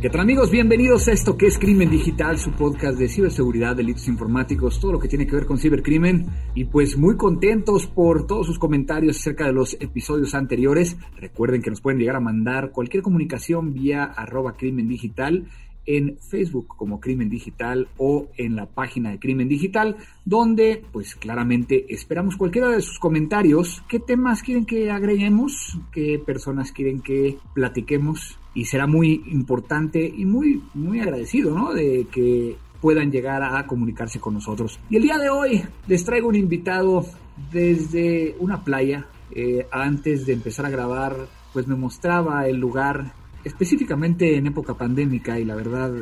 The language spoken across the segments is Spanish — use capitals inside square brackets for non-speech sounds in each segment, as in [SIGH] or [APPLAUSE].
¿Qué tal amigos? Bienvenidos a esto que es Crimen Digital, su podcast de ciberseguridad, delitos informáticos, todo lo que tiene que ver con cibercrimen. Y pues muy contentos por todos sus comentarios acerca de los episodios anteriores. Recuerden que nos pueden llegar a mandar cualquier comunicación vía arroba crimen digital en Facebook como Crimen Digital o en la página de Crimen Digital, donde pues claramente esperamos cualquiera de sus comentarios, qué temas quieren que agreguemos, qué personas quieren que platiquemos y será muy importante y muy muy agradecido, ¿no? De que puedan llegar a comunicarse con nosotros. Y el día de hoy les traigo un invitado desde una playa. Eh, antes de empezar a grabar, pues me mostraba el lugar específicamente en época pandémica y la verdad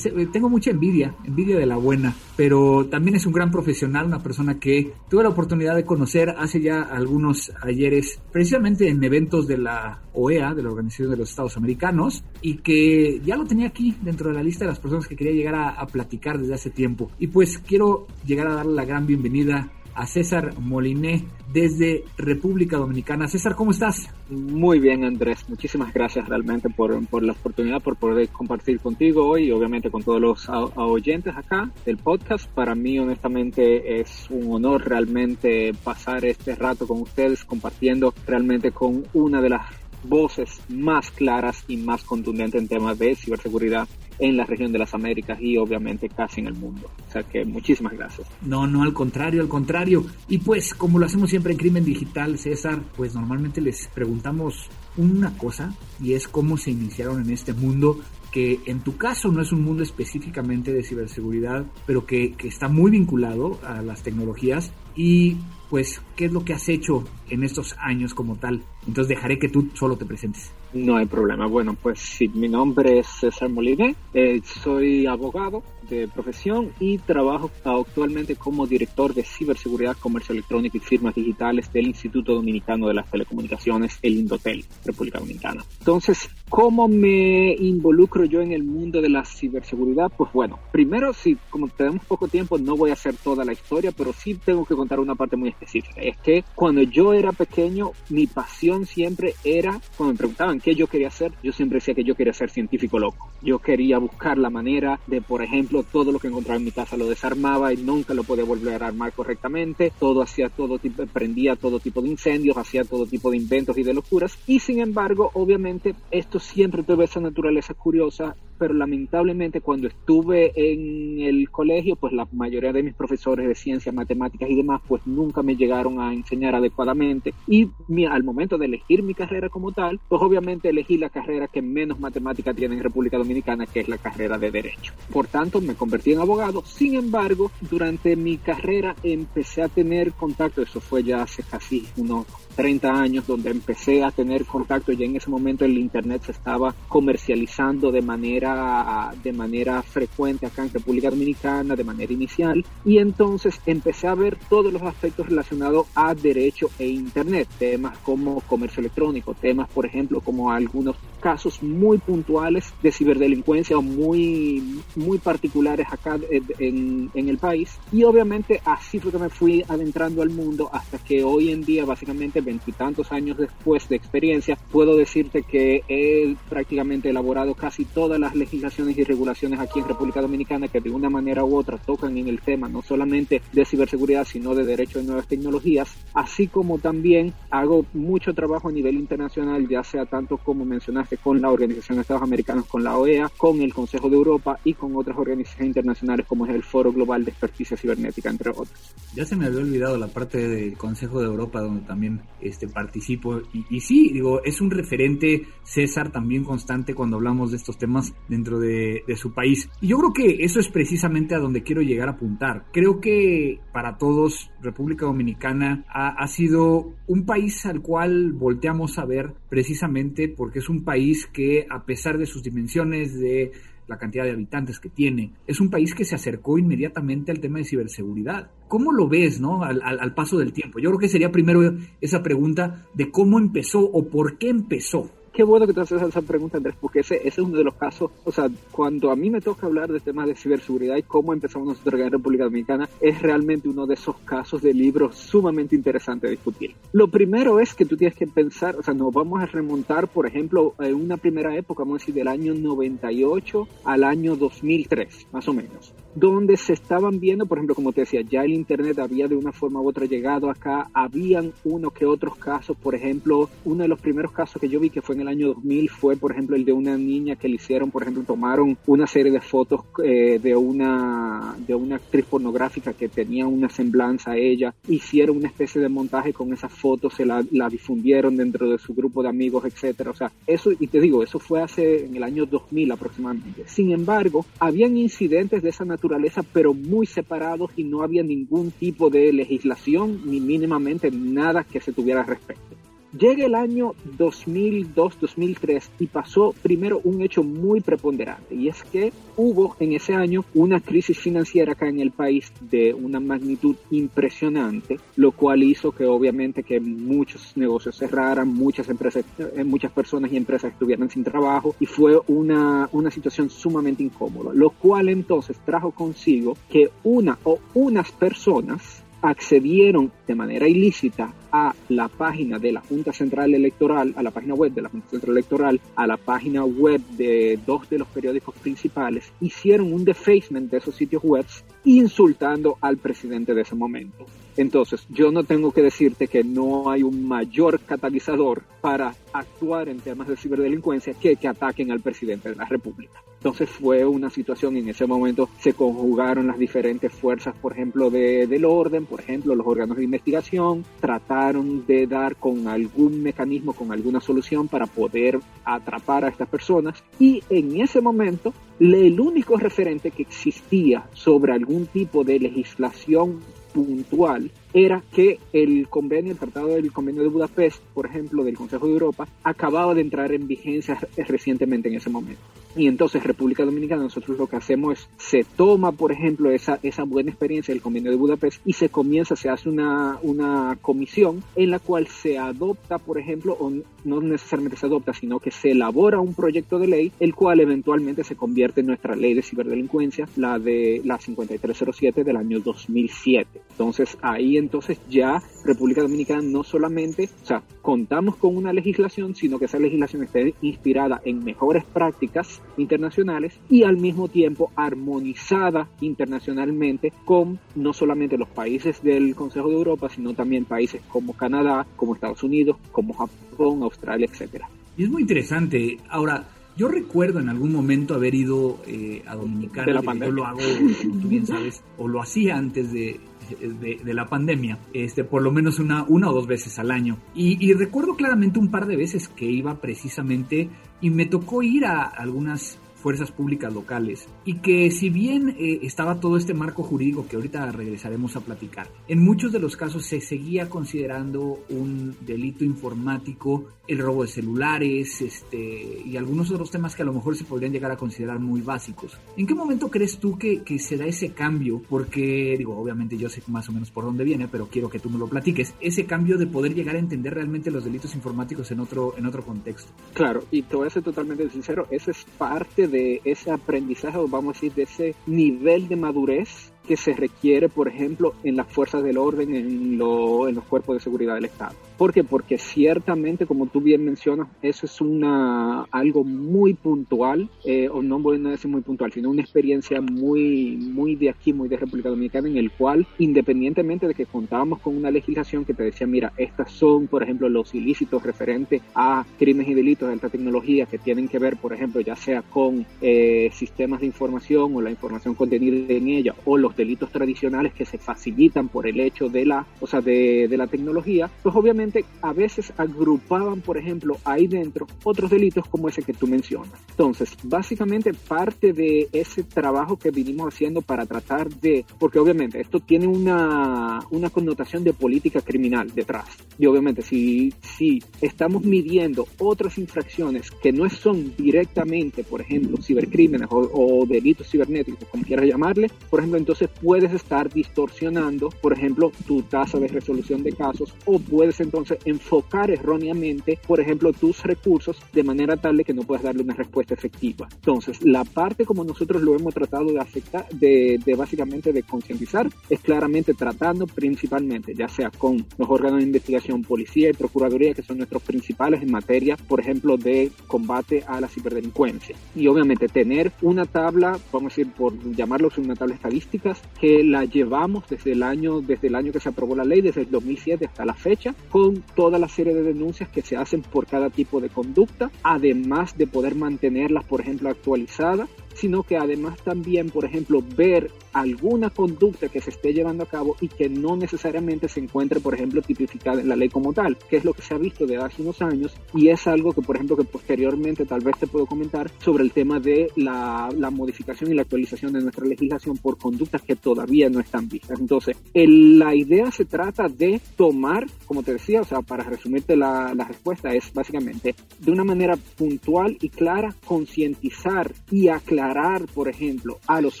tengo mucha envidia, envidia de la buena, pero también es un gran profesional, una persona que tuve la oportunidad de conocer hace ya algunos ayeres, precisamente en eventos de la OEA, de la Organización de los Estados Americanos, y que ya lo tenía aquí dentro de la lista de las personas que quería llegar a, a platicar desde hace tiempo. Y pues quiero llegar a darle la gran bienvenida a César Moliné desde República Dominicana. César, ¿cómo estás? Muy bien, Andrés. Muchísimas gracias realmente por, la oportunidad, por poder compartir contigo hoy y obviamente con todos los oyentes acá del podcast. Para mí, honestamente, es un honor realmente pasar este rato con ustedes compartiendo realmente con una de las voces más claras y más contundentes en temas de ciberseguridad en la región de las Américas y obviamente casi en el mundo. O sea que muchísimas gracias. No, no, al contrario, al contrario. Y pues como lo hacemos siempre en Crimen Digital, César, pues normalmente les preguntamos una cosa y es cómo se iniciaron en este mundo que en tu caso no es un mundo específicamente de ciberseguridad, pero que, que está muy vinculado a las tecnologías y pues qué es lo que has hecho en estos años como tal. Entonces dejaré que tú solo te presentes. No hay problema. Bueno, pues sí, mi nombre es César Moliné, eh, soy abogado de profesión y trabajo actualmente como director de ciberseguridad, comercio electrónico y firmas digitales del Instituto Dominicano de las Telecomunicaciones, el Indotel, República Dominicana. Entonces, ¿cómo me involucro yo en el mundo de la ciberseguridad? Pues bueno, primero, si como tenemos poco tiempo, no voy a hacer toda la historia, pero sí tengo que contar una parte muy específica. Es que cuando yo era pequeño, mi pasión siempre era, cuando me preguntaban qué yo quería hacer, yo siempre decía que yo quería ser científico loco. Yo quería buscar la manera de, por ejemplo, todo lo que encontraba en mi casa lo desarmaba y nunca lo podía volver a armar correctamente. Todo hacía todo tipo, prendía todo tipo de incendios, hacía todo tipo de inventos y de locuras. Y sin embargo, obviamente, esto siempre tuvo esa naturaleza curiosa pero lamentablemente cuando estuve en el colegio, pues la mayoría de mis profesores de ciencias, matemáticas y demás, pues nunca me llegaron a enseñar adecuadamente. Y al momento de elegir mi carrera como tal, pues obviamente elegí la carrera que menos matemática tiene en República Dominicana, que es la carrera de Derecho. Por tanto, me convertí en abogado. Sin embargo, durante mi carrera empecé a tener contacto, eso fue ya hace casi unos 30 años donde empecé a tener contacto y en ese momento el internet se estaba comercializando de manera de manera frecuente acá en República Dominicana de manera inicial y entonces empecé a ver todos los aspectos relacionados a derecho e internet temas como comercio electrónico temas por ejemplo como algunos casos muy puntuales de ciberdelincuencia muy muy particulares acá en, en el país. Y obviamente así fue que me fui adentrando al mundo hasta que hoy en día básicamente veintitantos años después de experiencia, puedo decirte que he prácticamente elaborado casi todas las legislaciones y regulaciones aquí en República Dominicana que de una manera u otra tocan en el tema no solamente de ciberseguridad, sino de derecho de nuevas tecnologías, así como también hago mucho trabajo a nivel internacional, ya sea tanto como mencionaste con la Organización de Estados Americanos, con la OEA, con el Consejo de Europa y con otras organizaciones internacionales como es el Foro Global de Experticia Cibernética, entre otros. Ya se me había olvidado la parte del Consejo de Europa, donde también este, participo. Y, sí, digo, es un referente, César, también constante cuando hablamos de estos temas dentro de, de, su país. Y yo creo que eso es precisamente a donde quiero llegar a apuntar. Creo que para todos, República Dominicana ha, ha sido un país al cual volteamos a ver precisamente porque es un país que, a pesar de sus dimensiones, de la cantidad de habitantes que tiene, es un país que se acercó inmediatamente al tema de ciberseguridad. ¿Cómo lo ves, no? Al, al paso del tiempo. Yo creo que sería primero esa pregunta de cómo empezó o por qué empezó qué bueno que te haces esa pregunta, Andrés, porque ese, ese, es uno de los casos, o sea, cuando a mí me toca hablar de temas de ciberseguridad y cómo empezamos nosotros en República Dominicana, es realmente uno de esos casos de libros sumamente interesante de discutir. Lo primero es que tú tienes que pensar, o sea, nos vamos a remontar, por ejemplo, en una primera época, vamos a decir, del año 98 al año 2003, más o menos donde se estaban viendo, por ejemplo, como te decía, ya el Internet había de una forma u otra llegado acá, habían uno que otros casos, por ejemplo, uno de los primeros casos que yo vi que fue en el año 2000 fue, por ejemplo, el de una niña que le hicieron, por ejemplo, tomaron una serie de fotos eh, de, una, de una actriz pornográfica que tenía una semblanza a ella, hicieron una especie de montaje con esas fotos, se la, la difundieron dentro de su grupo de amigos, etcétera. O sea, eso, y te digo, eso fue hace en el año 2000 aproximadamente. Sin embargo, habían incidentes de esa naturaleza pero muy separados y no había ningún tipo de legislación ni mínimamente nada que se tuviera respecto. Llega el año 2002-2003 y pasó primero un hecho muy preponderante y es que hubo en ese año una crisis financiera acá en el país de una magnitud impresionante, lo cual hizo que obviamente que muchos negocios cerraran, muchas empresas, eh, muchas personas y empresas estuvieran sin trabajo y fue una, una situación sumamente incómoda, lo cual entonces trajo consigo que una o unas personas accedieron de manera ilícita a la página de la Junta Central Electoral, a la página web de la Junta Central Electoral, a la página web de dos de los periódicos principales, hicieron un defacement de esos sitios web insultando al presidente de ese momento. Entonces, yo no tengo que decirte que no hay un mayor catalizador para actuar en temas de ciberdelincuencia que que ataquen al presidente de la República. Entonces fue una situación, en ese momento se conjugaron las diferentes fuerzas, por ejemplo, de, del orden, por ejemplo, los órganos de investigación, trataron de dar con algún mecanismo, con alguna solución para poder atrapar a estas personas y en ese momento el único referente que existía sobre algún tipo de legislación puntual era que el convenio, el tratado del convenio de Budapest, por ejemplo, del Consejo de Europa, acababa de entrar en vigencia recientemente en ese momento. Y entonces República Dominicana nosotros lo que hacemos es, se toma, por ejemplo, esa, esa buena experiencia del convenio de Budapest y se comienza, se hace una, una comisión en la cual se adopta, por ejemplo, o no necesariamente se adopta, sino que se elabora un proyecto de ley, el cual eventualmente se convierte en nuestra ley de ciberdelincuencia, la de la 5307 del año 2007. Entonces ahí entonces ya República Dominicana no solamente, o sea, contamos con una legislación, sino que esa legislación esté inspirada en mejores prácticas internacionales y al mismo tiempo armonizada internacionalmente con no solamente los países del Consejo de Europa, sino también países como Canadá, como Estados Unidos, como Japón, Australia, etcétera. Y es muy interesante. Ahora, yo recuerdo en algún momento haber ido eh, a Dominicana, yo lo hago, como tú bien sabes, o lo hacía antes de, de, la pandemia, este, por lo menos una, una o dos veces al año. Y, y recuerdo claramente un par de veces que iba precisamente y me tocó ir a algunas fuerzas públicas locales y que si bien eh, estaba todo este marco jurídico que ahorita regresaremos a platicar, en muchos de los casos se seguía considerando un delito informático el robo de celulares este, y algunos otros temas que a lo mejor se podrían llegar a considerar muy básicos. ¿En qué momento crees tú que, que se da ese cambio? Porque, digo, obviamente yo sé más o menos por dónde viene, pero quiero que tú me lo platiques. Ese cambio de poder llegar a entender realmente los delitos informáticos en otro, en otro contexto. Claro, y te voy a ser totalmente sincero, eso es parte de ese aprendizaje, o vamos a decir, de ese nivel de madurez que se requiere, por ejemplo, en las fuerzas del orden, en, lo, en los cuerpos de seguridad del Estado. ¿Por qué? Porque ciertamente, como tú bien mencionas, eso es una, algo muy puntual, eh, o no voy a decir muy puntual, sino una experiencia muy, muy de aquí, muy de República Dominicana, en el cual, independientemente de que contábamos con una legislación que te decía, mira, estas son, por ejemplo, los ilícitos referentes a crímenes y delitos de alta tecnología que tienen que ver, por ejemplo, ya sea con eh, sistemas de información o la información contenida en ella, o los delitos tradicionales que se facilitan por el hecho de la, o sea, de, de la tecnología, pues obviamente a veces agrupaban, por ejemplo, ahí dentro otros delitos como ese que tú mencionas. Entonces, básicamente parte de ese trabajo que vinimos haciendo para tratar de, porque obviamente esto tiene una, una connotación de política criminal detrás. Y obviamente si, si estamos midiendo otras infracciones que no son directamente, por ejemplo, cibercrímenes o, o delitos cibernéticos, como quieras llamarle, por ejemplo, entonces puedes estar distorsionando, por ejemplo, tu tasa de resolución de casos o puedes entonces enfocar erróneamente, por ejemplo, tus recursos de manera tal de que no puedas darle una respuesta efectiva. Entonces, la parte como nosotros lo hemos tratado de afectar, de, de básicamente de concientizar, es claramente tratando principalmente, ya sea con los órganos de investigación, policía y procuraduría, que son nuestros principales en materia, por ejemplo, de combate a la ciberdelincuencia. Y obviamente tener una tabla, vamos a decir, por llamarlo una tabla estadísticas, que la llevamos desde el año, desde el año que se aprobó la ley, desde el 2007 hasta la fecha, con toda la serie de denuncias que se hacen por cada tipo de conducta, además de poder mantenerlas, por ejemplo, actualizadas sino que además también, por ejemplo, ver alguna conducta que se esté llevando a cabo y que no necesariamente se encuentre, por ejemplo, tipificada en la ley como tal, que es lo que se ha visto de hace unos años y es algo que, por ejemplo, que posteriormente tal vez te puedo comentar sobre el tema de la, la modificación y la actualización de nuestra legislación por conductas que todavía no están vistas. Entonces, la idea se trata de tomar, como te decía, o sea, para resumirte la, la respuesta, es básicamente de una manera puntual y clara concientizar y aclarar, por ejemplo, a los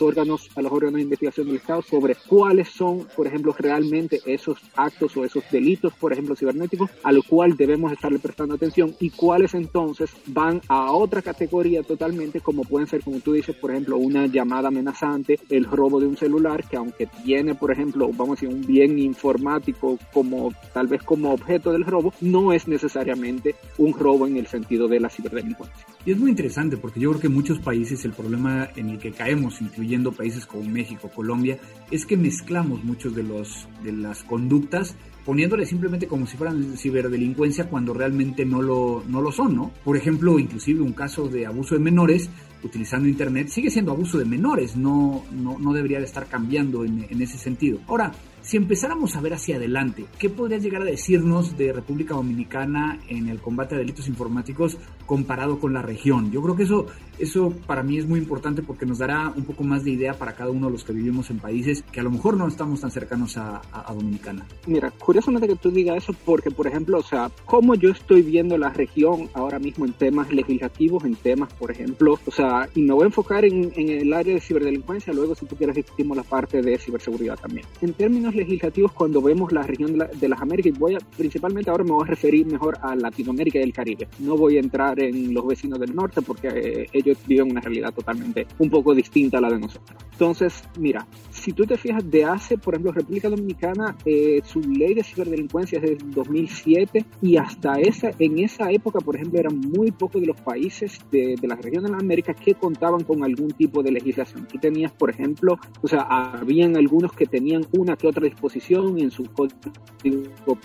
órganos, a los órganos de investigación del Estado sobre cuáles son, por ejemplo, realmente esos actos o esos delitos, por ejemplo, cibernéticos, a lo cual debemos estarle prestando atención y cuáles entonces van a otra categoría totalmente, como pueden ser, como tú dices, por ejemplo, una llamada amenazante, el robo de un celular, que aunque tiene, por ejemplo, vamos a decir, un bien informático como tal vez como objeto del robo, no es necesariamente un robo en el sentido de la ciberdelincuencia. Y es muy interesante porque yo creo que muchos países el problema en el que caemos, incluyendo países como México, Colombia, es que mezclamos muchos de los de las conductas poniéndole simplemente como si fueran ciberdelincuencia cuando realmente no lo, no lo son, ¿no? Por ejemplo, inclusive un caso de abuso de menores utilizando Internet sigue siendo abuso de menores, no, no, no debería de estar cambiando en, en ese sentido. Ahora, si empezáramos a ver hacia adelante, ¿qué podrías llegar a decirnos de República Dominicana en el combate a delitos informáticos comparado con la región? Yo creo que eso, eso para mí es muy importante porque nos dará un poco más de idea para cada uno de los que vivimos en países que a lo mejor no estamos tan cercanos a, a, a Dominicana. Mira, curiosamente que tú digas eso porque, por ejemplo, o sea, cómo yo estoy viendo la región ahora mismo en temas legislativos, en temas, por ejemplo, o sea, y me voy a enfocar en, en el área de ciberdelincuencia, luego si tú quieres discutimos la parte de ciberseguridad también. En términos legislativos cuando vemos la región de, la, de, las Américas, voy a, principalmente ahora me voy a referir mejor a Latinoamérica y el Caribe. No voy a entrar en los vecinos del norte porque eh, ellos viven una realidad totalmente un poco distinta a la de nosotros. Entonces, mira, si tú te fijas de hace, por ejemplo, República Dominicana, eh, su ley de ciberdelincuencia es de 2007 y hasta esa, en esa época, por ejemplo, eran muy pocos de los países de, de la región de las Américas que contaban con algún tipo de legislación. Tú tenías, por ejemplo, o sea, habían algunos que tenían una que otra disposición en su código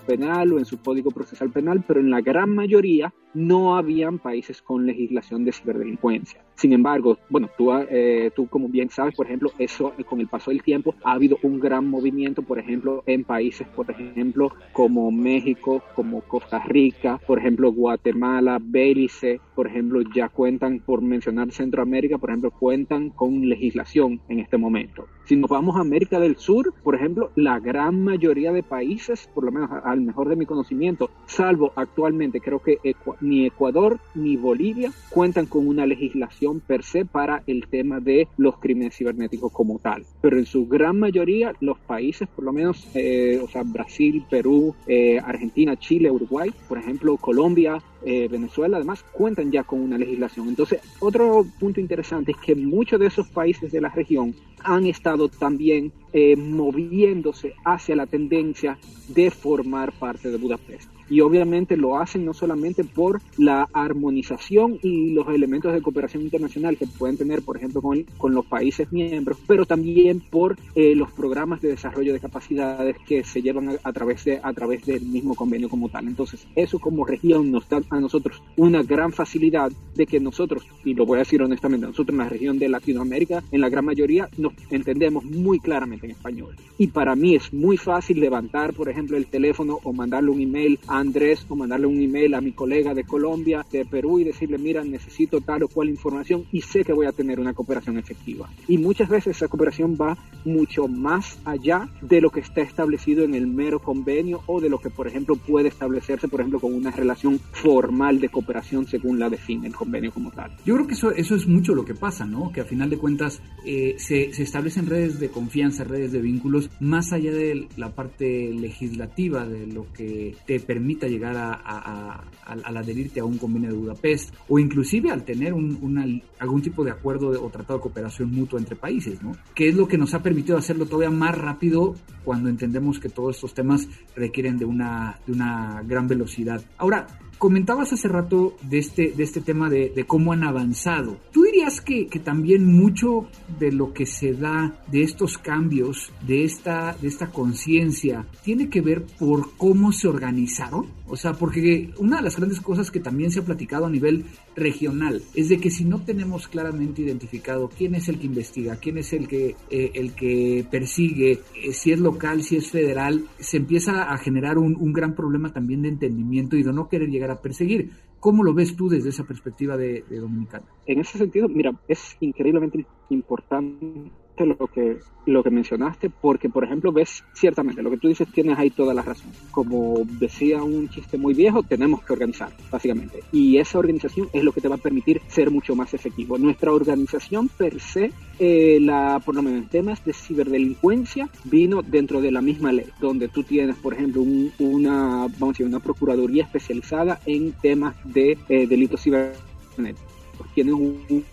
penal o en su código procesal penal, pero en la gran mayoría no habían países con legislación de ciberdelincuencia. Sin embargo, bueno, tú, eh, tú como bien sabes, por ejemplo, eso con el paso del tiempo ha habido un gran movimiento, por ejemplo, en países, por ejemplo, como México, como Costa Rica, por ejemplo, Guatemala, Belice, por ejemplo, ya cuentan, por mencionar Centroamérica, por ejemplo, cuentan con legislación en este momento. Si nos vamos a América del Sur, por ejemplo, la gran mayoría de países, por lo menos al mejor de mi conocimiento, salvo actualmente creo que Ecu ni Ecuador ni Bolivia cuentan con una legislación per se para el tema de los crímenes cibernéticos como tal. Pero en su gran mayoría los países, por lo menos, eh, o sea, Brasil, Perú, eh, Argentina, Chile, Uruguay, por ejemplo, Colombia, eh, Venezuela, además, cuentan ya con una legislación. Entonces, otro punto interesante es que muchos de esos países de la región han estado también eh, moviéndose hacia la tendencia de formar parte de Budapest. Y obviamente lo hacen no solamente por la armonización y los elementos de cooperación internacional que pueden tener, por ejemplo, con, con los países miembros, pero también por eh, los programas de desarrollo de capacidades que se llevan a, a, través de, a través del mismo convenio como tal. Entonces, eso como región nos da a nosotros una gran facilidad de que nosotros, y lo voy a decir honestamente, nosotros en la región de Latinoamérica, en la gran mayoría, nos entendemos muy claramente en español. Y para mí es muy fácil levantar, por ejemplo, el teléfono o mandarle un email a Andrés o mandarle un email a mi colega de Colombia, de Perú y decirle, mira, necesito tal o cual información y sé que voy a tener una cooperación efectiva. Y muchas veces esa cooperación va mucho más allá de lo que está establecido en el mero convenio o de lo que, por ejemplo, puede establecerse, por ejemplo, con una relación formal de cooperación según la define el convenio como tal. Yo creo que eso, eso es mucho lo que pasa, ¿no? Que a final de cuentas eh, se, se establecen redes de confianza, redes de vínculos, más allá de la parte legislativa, de lo que te permita llegar a, al adherirte a un convenio de Budapest o inclusive al tener un, una, algún tipo de acuerdo o tratado de cooperación mutua entre países, ¿no? Que es lo que nos ha permitido hacerlo todavía más rápido cuando entendemos que todos estos temas requieren de una, de una gran velocidad. Ahora, comentabas hace rato de este, de este tema de, de cómo han avanzado. ¿Tú dirías que, que, también mucho de lo que se da de estos cambios, de esta, de esta conciencia, tiene que ver por cómo se organizaron? O sea, porque una de las grandes cosas que también se ha platicado a nivel regional es de que si no tenemos claramente identificado quién es el que investiga, quién es el que, eh, el que persigue, eh, si es local, si es federal, se empieza a generar un, gran problema también de entendimiento y de no querer llegar a perseguir. ¿Cómo lo ves tú desde esa perspectiva de, de Dominicana? En ese sentido, mira, es increíblemente importante lo que, lo que mencionaste, porque, por ejemplo, ves ciertamente lo que tú dices, tienes ahí toda la razón. Como decía un chiste muy viejo, tenemos que organizar, básicamente. Y esa organización es lo que te va a permitir ser mucho más efectivo. Nuestra organización per se, eh, la, por lo menos en temas de ciberdelincuencia, vino dentro de la misma ley, donde tú tienes, por ejemplo, un, una, vamos a decir, una procuraduría especializada en temas de eh, delitos cibernéticos. Tienes un, un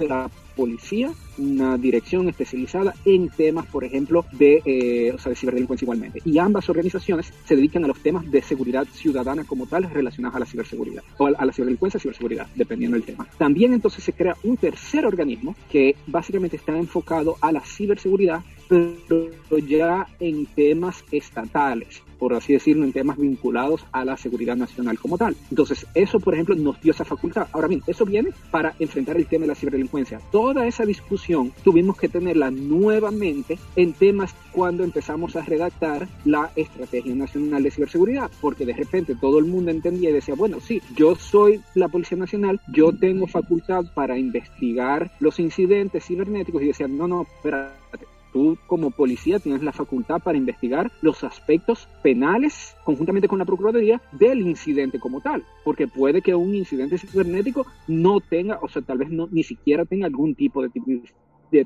la policía, una dirección especializada en temas, por ejemplo, de, eh, o sea, de ciberdelincuencia igualmente. Y ambas organizaciones se dedican a los temas de seguridad ciudadana como tal relacionados a la ciberseguridad, o a la ciberdelincuencia ciberseguridad, dependiendo del tema. También entonces se crea un tercer organismo que básicamente está enfocado a la ciberseguridad, pero ya en temas estatales por así decirlo, en temas vinculados a la seguridad nacional como tal. Entonces, eso, por ejemplo, nos dio esa facultad. Ahora bien, eso viene para enfrentar el tema de la ciberdelincuencia. Toda esa discusión tuvimos que tenerla nuevamente en temas cuando empezamos a redactar la Estrategia Nacional de Ciberseguridad, porque de repente todo el mundo entendía y decía, bueno, sí, yo soy la Policía Nacional, yo tengo facultad para investigar los incidentes cibernéticos y decían, no, no, espérate tú como policía tienes la facultad para investigar los aspectos penales conjuntamente con la Procuraduría del incidente como tal, porque puede que un incidente cibernético no tenga, o sea, tal vez no, ni siquiera tenga algún tipo de,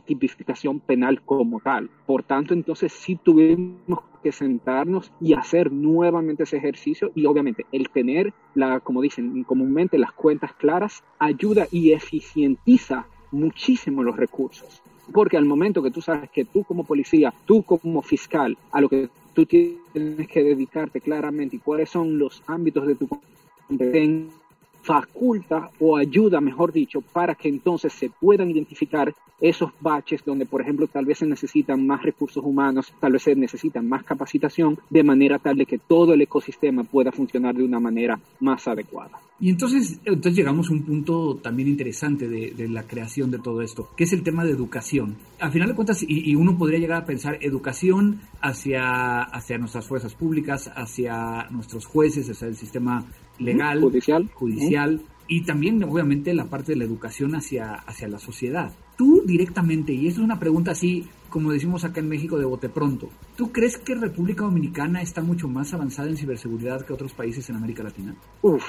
tipificación penal como tal. Por tanto, entonces sí tuvimos que sentarnos y hacer nuevamente ese ejercicio y obviamente el tener, la, como dicen comúnmente, las cuentas claras ayuda y eficientiza muchísimo los recursos. Porque al momento que tú sabes que tú como policía, tú como fiscal, a lo que tú tienes que dedicarte claramente y cuáles son los ámbitos de tu competencia, faculta o ayuda, mejor dicho, para que entonces se puedan identificar esos baches donde, por ejemplo, tal vez se necesitan más recursos humanos, tal vez se necesitan más capacitación, de manera tal de que todo el ecosistema pueda funcionar de una manera más adecuada. Y entonces, entonces llegamos a un punto también interesante de, la creación de todo esto, que es el tema de educación. Al final de cuentas, y, y, uno podría llegar a pensar educación hacia, hacia nuestras fuerzas públicas, hacia nuestros jueces, hacia el sistema legal, judicial, judicial y también obviamente la parte de la educación hacia, hacia la sociedad. Tú directamente, y esto es una pregunta así, como decimos acá en México de bote pronto, ¿tú crees que República Dominicana está mucho más avanzada en ciberseguridad que otros países en América Latina? Uf,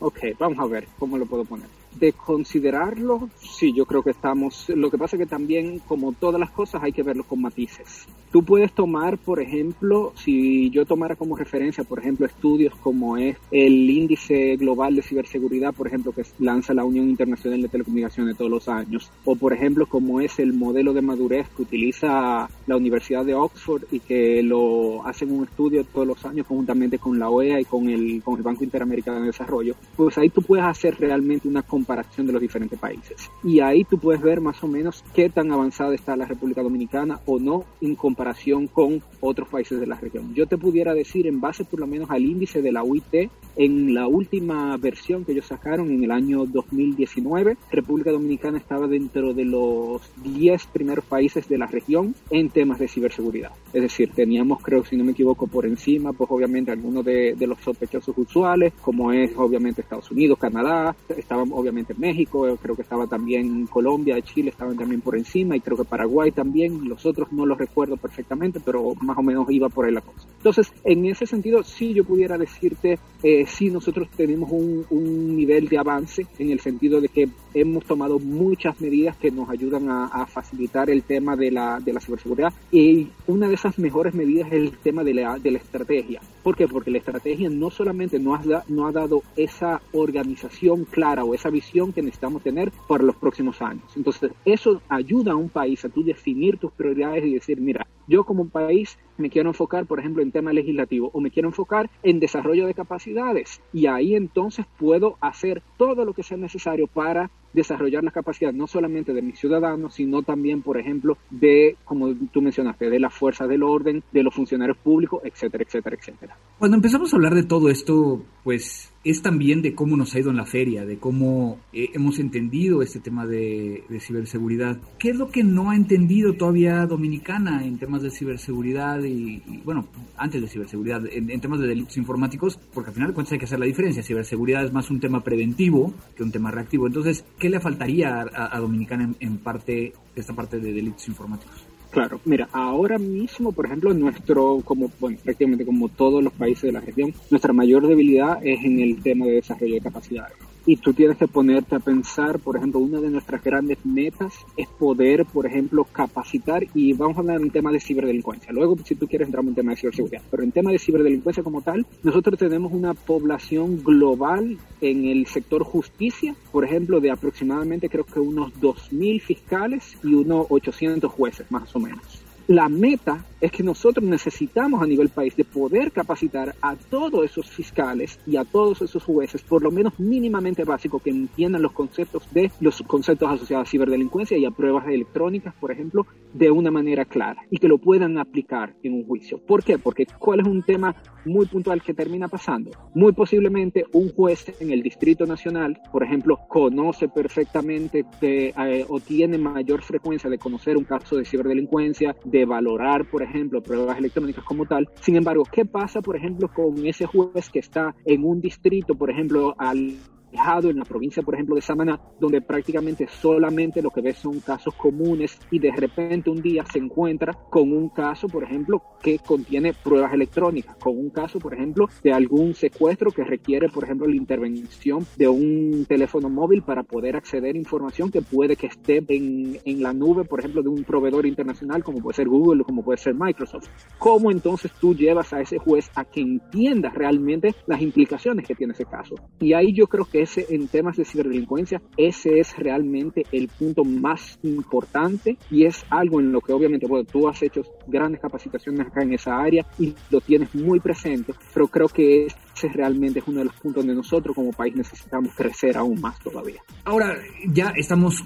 ok, vamos a ver cómo lo puedo poner. De considerarlo, sí, yo creo que estamos. Lo que pasa es que también, como todas las cosas, hay que verlo con matices. Tú puedes tomar, por ejemplo, si yo tomara como referencia, por ejemplo, estudios como es el índice global de ciberseguridad, por ejemplo, que lanza la Unión Internacional de Telecomunicaciones todos los años, o por ejemplo, como es el modelo de madurez que utiliza la Universidad de Oxford y que lo hacen un estudio todos los años conjuntamente con la OEA y con el, con el Banco Interamericano de Desarrollo, pues ahí tú puedes hacer realmente una comparación de los diferentes países. Y ahí tú puedes ver más o menos qué tan avanzada está la República Dominicana o no en comparación con otros países de la región. Yo te pudiera decir, en base por lo menos al índice de la UIT, en la última versión que ellos sacaron en el año 2019, República Dominicana estaba dentro de los 10 primeros países de la región en temas de ciberseguridad. Es decir, teníamos, creo, si no me equivoco, por encima, pues obviamente algunos de, de los sospechosos usuales, como es obviamente Estados Unidos, Canadá, estaba obviamente México, creo que estaba también Colombia, Chile estaban también por encima y creo que Paraguay también, los otros no los recuerdo perfectamente, pero más o menos iba por ahí la cosa. Entonces, en ese sentido, sí yo pudiera decirte, eh, sí nosotros tenemos un, nivel de avance en el sentido de que hemos tomado muchas medidas que nos ayudan a, facilitar el tema de la, de la ciberseguridad y una de esas mejores medidas es el tema de la, de la estrategia. ¿Por qué? Porque la estrategia no solamente no ha, no ha dado esa organización clara o esa visión que necesitamos tener para los próximos años. Entonces, eso ayuda a un país a tú definir tus prioridades y decir, mira, yo como país me quiero enfocar, por ejemplo, en tema legislativo o me quiero enfocar en desarrollo de capacidades. Y ahí entonces puedo hacer todo lo que sea necesario para desarrollar la capacidad no solamente de mis ciudadanos, sino también, por ejemplo, de, como tú mencionaste, de la fuerza del orden, de los funcionarios públicos, etcétera, etcétera, etcétera. Cuando empezamos a hablar de todo esto, pues es también de cómo nos ha ido en la feria, de cómo eh, hemos entendido este tema de, ciberseguridad. ¿Qué es lo que no ha entendido todavía Dominicana en temas de ciberseguridad y, y bueno, antes de ciberseguridad, en, en, temas de delitos informáticos? Porque al final de cuentas hay que hacer la diferencia. Ciberseguridad es más un tema preventivo que un tema reactivo. Entonces, ¿qué le faltaría a, a Dominicana en, en parte, esta parte de delitos informáticos? Claro, mira, ahora mismo, por ejemplo, nuestro, como, bueno, prácticamente como todos los países de la región, nuestra mayor debilidad es en el tema de desarrollo de capacidades. Y tú tienes que ponerte a pensar, por ejemplo, una de nuestras grandes metas es poder, por ejemplo, capacitar, y vamos a hablar en tema de ciberdelincuencia. Luego, si tú quieres, entramos en tema de ciberseguridad. Pero en tema de ciberdelincuencia como tal, nosotros tenemos una población global en el sector justicia, por ejemplo, de aproximadamente creo que unos 2.000 fiscales y unos 800 jueces, más o menos. La meta es que nosotros necesitamos a nivel país de poder capacitar a todos esos fiscales y a todos esos jueces, por lo menos mínimamente básico, que entiendan los conceptos de los conceptos asociados a ciberdelincuencia y a pruebas electrónicas, por ejemplo, de una manera clara y que lo puedan aplicar en un juicio. ¿Por qué? Porque ¿cuál es un tema muy puntual que termina pasando? Muy posiblemente un juez en el Distrito Nacional, por ejemplo, conoce perfectamente eh, o tiene mayor frecuencia de conocer un caso de ciberdelincuencia, de valorar, por ejemplo, pruebas electrónicas como tal. Sin embargo, ¿qué pasa, por ejemplo, con ese juez que está en un distrito, por ejemplo, al en la provincia, por ejemplo, de Samaná, donde prácticamente solamente lo que ves son casos comunes y de repente un día se encuentra con un caso, por ejemplo, que contiene pruebas electrónicas, con un caso, por ejemplo, de algún secuestro que requiere, por ejemplo, la intervención de un teléfono móvil para poder acceder a información que puede que esté en, en la nube, por ejemplo, de un proveedor internacional como puede ser Google o como puede ser Microsoft. ¿Cómo entonces tú llevas a ese juez a que entienda realmente las implicaciones que tiene ese caso? Y ahí yo creo que ese, en temas de ciberdelincuencia, ese es realmente el punto más importante y es algo en lo que obviamente, bueno, tú has hecho grandes capacitaciones acá en esa área y lo tienes muy presente, pero creo que ese realmente es uno de los puntos donde nosotros como país necesitamos crecer aún más todavía. Ahora, ya estamos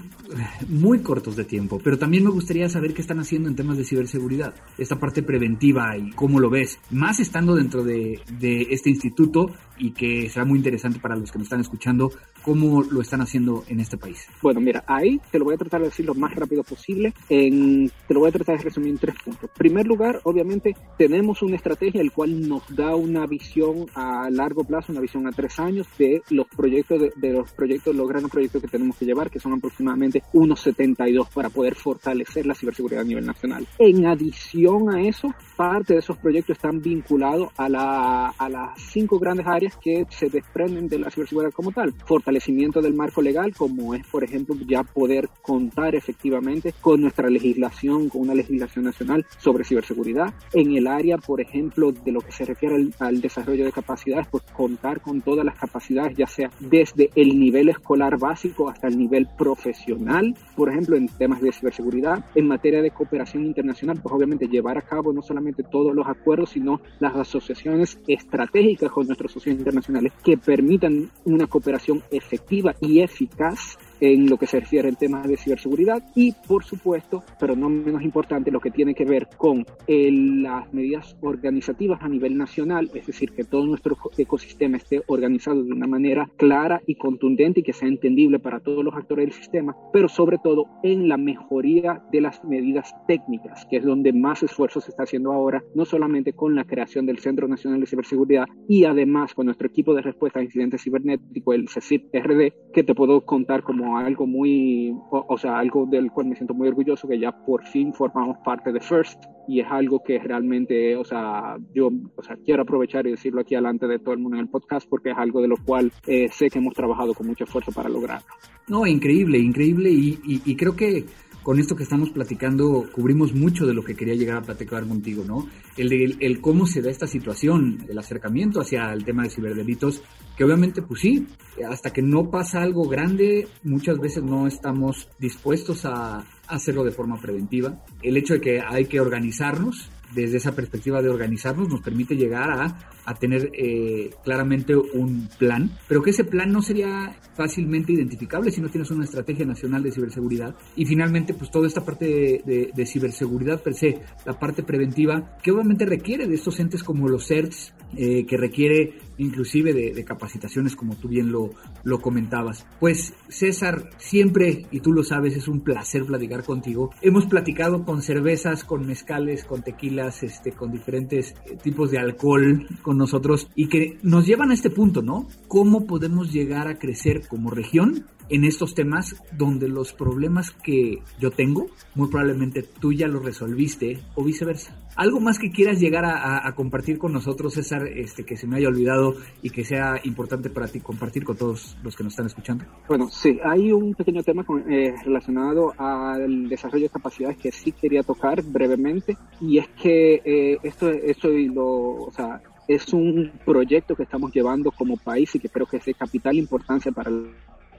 muy cortos de tiempo, pero también me gustaría saber qué están haciendo en temas de ciberseguridad, esta parte preventiva y cómo lo ves, más estando dentro de, de este instituto y que será muy interesante para los que nos están escuchando cómo lo están haciendo en este país. Bueno, mira, ahí te lo voy a tratar de decir lo más rápido posible. En, te lo voy a tratar de resumir en tres puntos. En primer lugar, obviamente, tenemos una estrategia el cual nos da una visión a largo plazo, una visión a tres años de los proyectos, de, de los proyectos, los grandes proyectos que tenemos que llevar, que son aproximadamente unos 72 para poder fortalecer la ciberseguridad a nivel nacional. En adición a eso, parte de esos proyectos están vinculados a, la, a las cinco grandes áreas que se desprenden de la ciberseguridad como tal. Fortalecimiento del marco legal, como es, por ejemplo, ya poder contar efectivamente con nuestra legislación, con una legislación nacional sobre ciberseguridad. En el área, por ejemplo, de lo que se refiere al, al desarrollo de capacidad capacidades, pues contar con todas las capacidades, ya sea desde el nivel escolar básico hasta el nivel profesional, por ejemplo, en temas de ciberseguridad, en materia de cooperación internacional, pues obviamente llevar a cabo no solamente todos los acuerdos, sino las asociaciones estratégicas con nuestros socios internacionales que permitan una cooperación efectiva y eficaz en lo que se refiere al tema de ciberseguridad y, por supuesto, pero no menos importante, lo que tiene que ver con las medidas organizativas a nivel nacional, es decir, que todo nuestro ecosistema esté organizado de una manera clara y contundente y que sea entendible para todos los actores del sistema, pero sobre todo en la mejoría de las medidas técnicas, que es donde más esfuerzo se está haciendo ahora, no solamente con la creación del Centro Nacional de Ciberseguridad y además con nuestro equipo de respuesta a incidentes cibernéticos, el CECIP-RD, que te puedo contar como algo muy, o, sea, algo del cual me siento muy orgulloso, que ya por fin formamos parte de First y es algo que realmente, o sea, yo o sea, quiero aprovechar y decirlo aquí delante de todo el mundo en el podcast porque es algo de lo cual eh, sé que hemos trabajado con mucho esfuerzo para lograrlo. No, increíble, increíble y, y creo que con esto que estamos platicando cubrimos mucho de lo que quería llegar a platicar contigo, ¿no? El de el cómo se da esta situación, el acercamiento hacia el tema de ciberdelitos, que obviamente, pues sí, hasta que no pasa algo grande, muchas veces no estamos dispuestos a hacerlo de forma preventiva. El hecho de que hay que organizarnos, desde esa perspectiva de organizarnos nos permite llegar a, tener eh, claramente un plan, pero que ese plan no sería fácilmente identificable si no tienes una estrategia nacional de ciberseguridad. Y finalmente, pues toda esta parte de, ciberseguridad per se, la parte preventiva, que obviamente requiere de estos entes como los CERTs, eh, que requiere inclusive de, capacitaciones como tú bien lo, lo comentabas. Pues César, siempre, y tú lo sabes, es un placer platicar contigo. Hemos platicado con cervezas, con mezcales, con tequilas, este, con diferentes eh, tipos de alcohol con nosotros y que nos llevan a este punto, ¿no? ¿Cómo podemos llegar a crecer como región en estos temas donde los problemas que yo tengo, muy probablemente tú ya los resolviste o viceversa. ¿Algo más que quieras llegar a, compartir con nosotros, César, este, que se me haya olvidado y que sea importante para ti compartir con todos los que nos están escuchando? Bueno, sí, hay un pequeño tema eh, relacionado al desarrollo de capacidades que sí quería tocar brevemente y es que eh, esto, esto lo, o sea, es un proyecto que estamos llevando como país y que creo que es de capital importancia para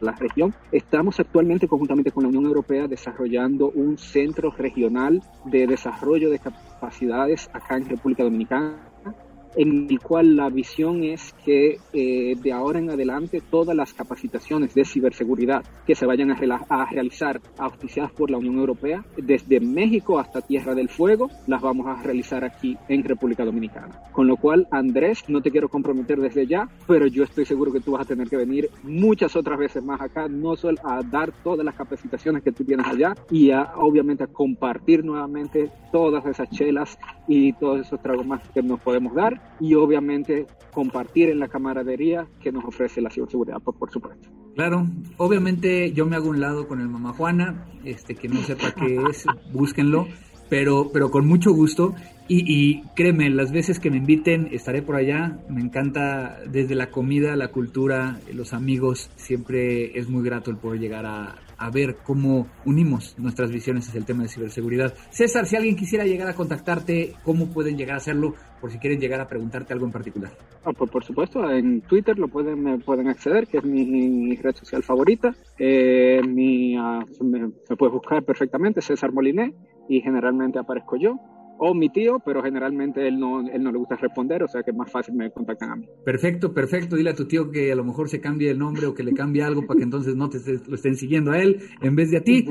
la región. Estamos actualmente conjuntamente con la Unión Europea desarrollando un centro regional de desarrollo de capacidades acá en República Dominicana en el cual la visión es que eh, de ahora en adelante todas las capacitaciones de ciberseguridad que se vayan a, realizar auspiciadas por la Unión Europea, desde México hasta Tierra del Fuego, las vamos a realizar aquí en República Dominicana. Con lo cual, Andrés, no te quiero comprometer desde ya, pero yo estoy seguro que tú vas a tener que venir muchas otras veces más acá, no solo a dar todas las capacitaciones que tú tienes allá y a, obviamente a compartir nuevamente todas esas chelas y todos esos tragos más que nos podemos dar y obviamente compartir en la camaradería que nos ofrece la ciberseguridad, por, por supuesto. Claro, obviamente yo me hago un lado con el mamá Juana, este que no sepa qué es, [LAUGHS] búsquenlo, pero, pero con mucho gusto. Y, y, créeme, las veces que me inviten estaré por allá. Me encanta desde la comida, la cultura, los amigos. Siempre es muy grato el poder llegar a, a ver cómo unimos nuestras visiones hacia el tema de ciberseguridad. César, si alguien quisiera llegar a contactarte, ¿cómo pueden llegar a hacerlo? Por si quieren llegar a preguntarte algo en particular. Ah, pues por supuesto, en Twitter lo pueden, pueden acceder, que es mi, red social favorita. Eh, mi, ah, me, me puedes buscar perfectamente, César Moliné, y generalmente aparezco yo o mi tío, pero generalmente él no, él no le gusta responder, o sea que es más fácil me contactan a mí. Perfecto, perfecto. Dile a tu tío que a lo mejor se cambie el nombre o que le cambie algo para que entonces no te lo estén siguiendo a él en vez de a ti.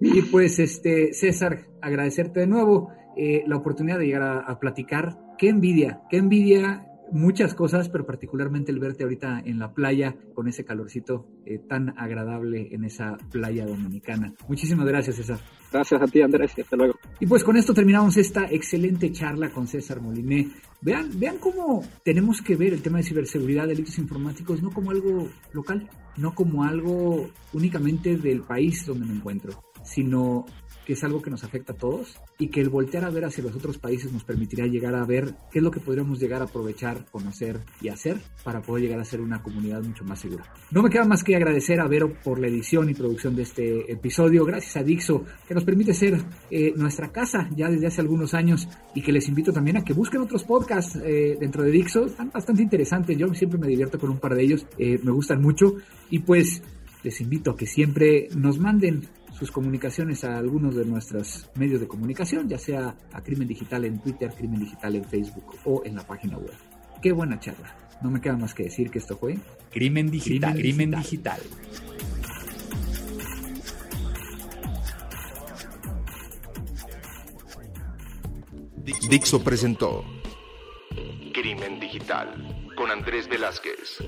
Y pues, este, César, agradecerte de nuevo eh, la oportunidad de llegar a, a platicar. Qué envidia, qué envidia muchas cosas, pero particularmente el verte ahorita en la playa con ese calorcito eh, tan agradable en esa playa dominicana. Muchísimas gracias, César. Gracias a ti, Andrés, hasta luego. Y pues con esto terminamos esta excelente charla con César Moliné. Vean, vean cómo tenemos que ver el tema de ciberseguridad, delitos informáticos, no como algo local, no como algo únicamente del país donde me encuentro, sino es algo que nos afecta a todos y que el voltear a ver hacia los otros países nos permitirá llegar a ver qué es lo que podríamos llegar a aprovechar, conocer y hacer para poder llegar a ser una comunidad mucho más segura. No me queda más que agradecer a Vero por la edición y producción de este episodio. Gracias a Dixo que nos permite ser eh, nuestra casa ya desde hace algunos años y que les invito también a que busquen otros podcasts eh, dentro de Dixo. Están bastante interesantes. Yo siempre me divierto con un par de ellos. Eh, me gustan mucho. Y pues les invito a que siempre nos manden sus comunicaciones a algunos de nuestros medios de comunicación, ya sea a Crimen Digital en Twitter, Crimen Digital en Facebook o en la página web. Qué buena charla. No me queda más que decir que esto fue Crimen Digital. Crimen Digital. Dixo presentó Crimen Digital con Andrés Velázquez.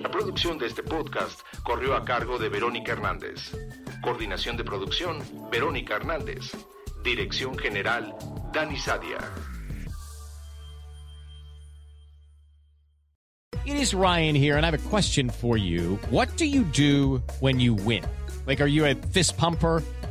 La producción de este podcast corrió a cargo de Verónica Hernández. Coordinación de producción, Verónica Hernández. Dirección General, Dani Sadia. It is Ryan here, and I have a question for you. What do you do when you win? Like, are you a fist pumper?